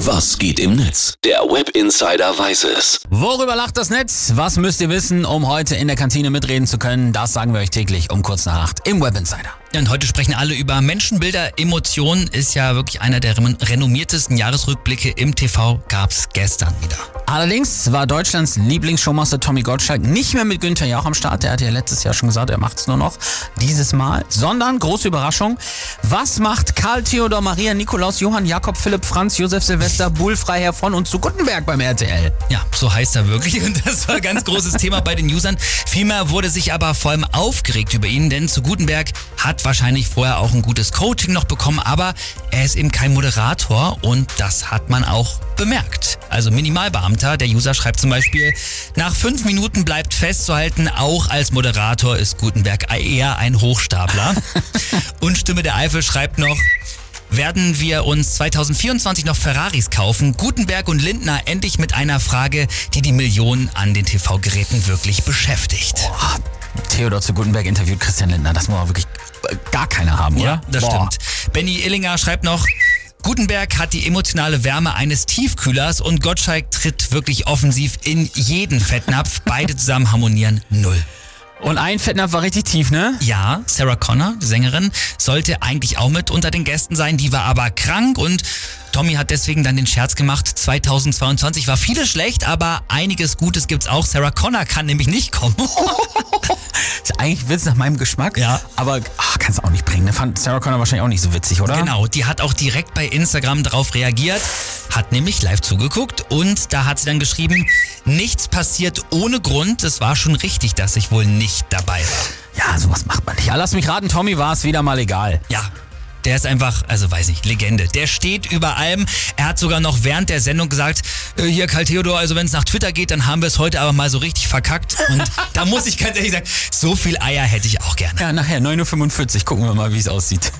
Was geht im Netz? Der Web Insider weiß es. Worüber lacht das Netz? Was müsst ihr wissen, um heute in der Kantine mitreden zu können? Das sagen wir euch täglich um kurz nach acht im Web Insider. Und heute sprechen alle über Menschenbilder. Emotionen ist ja wirklich einer der renommiertesten Jahresrückblicke im TV. Gab's gestern wieder. Allerdings war Deutschlands Lieblingsshowmaster Tommy Gottschalk nicht mehr mit Günther Jauch am Start. Der hat ja letztes Jahr schon gesagt, er macht's nur noch dieses Mal. Sondern, große Überraschung, was macht Karl Theodor Maria Nikolaus Johann Jakob Philipp Franz Josef Silvester Bull Freiherr von und zu Guttenberg beim RTL? Ja, so heißt er wirklich. Und das war ein ganz großes Thema bei den Usern. Vielmehr wurde sich aber vor allem aufgeregt über ihn, denn zu Gutenberg hat wahrscheinlich vorher auch ein gutes Coaching noch bekommen, aber er ist eben kein Moderator und das hat man auch bemerkt. Also Minimalbeamter, der User schreibt zum Beispiel, nach fünf Minuten bleibt festzuhalten, auch als Moderator ist Gutenberg eher ein Hochstapler. und Stimme der Eifel schreibt noch, werden wir uns 2024 noch Ferraris kaufen. Gutenberg und Lindner endlich mit einer Frage, die die Millionen an den TV-Geräten wirklich beschäftigt. Boah, Theodor zu Gutenberg interviewt Christian Lindner. Das muss man wirklich äh, gar keiner haben, oder? Ja, das Boah. stimmt. Benny Illinger schreibt noch, Gutenberg hat die emotionale Wärme eines Tiefkühlers und Gottschalk tritt wirklich offensiv in jeden Fettnapf. Beide zusammen harmonieren null. Und ein Fettnapf war richtig tief, ne? Ja, Sarah Connor, die Sängerin, sollte eigentlich auch mit unter den Gästen sein. Die war aber krank und Tommy hat deswegen dann den Scherz gemacht. 2022 war vieles schlecht, aber einiges Gutes gibt's auch. Sarah Connor kann nämlich nicht kommen. ist eigentlich Witz nach meinem Geschmack. Ja. Aber ach, kannst du auch nicht bringen. Da fand Sarah Connor wahrscheinlich auch nicht so witzig, oder? Genau, die hat auch direkt bei Instagram darauf reagiert, hat nämlich live zugeguckt und da hat sie dann geschrieben, nichts passiert ohne Grund. Es war schon richtig, dass ich wohl nicht dabei war. Ja, sowas macht man nicht. Ja, lass mich raten, Tommy war es wieder mal egal. Ja, der ist einfach, also weiß nicht, Legende. Der steht über allem. Er hat sogar noch während der Sendung gesagt, äh, hier Karl Theodor, also wenn es nach Twitter geht, dann haben wir es heute aber mal so richtig verkackt. Und da muss ich ganz ehrlich sagen, so viel Eier hätte ich auch gerne. Ja, nachher 9.45 Uhr. Gucken wir mal, wie es aussieht.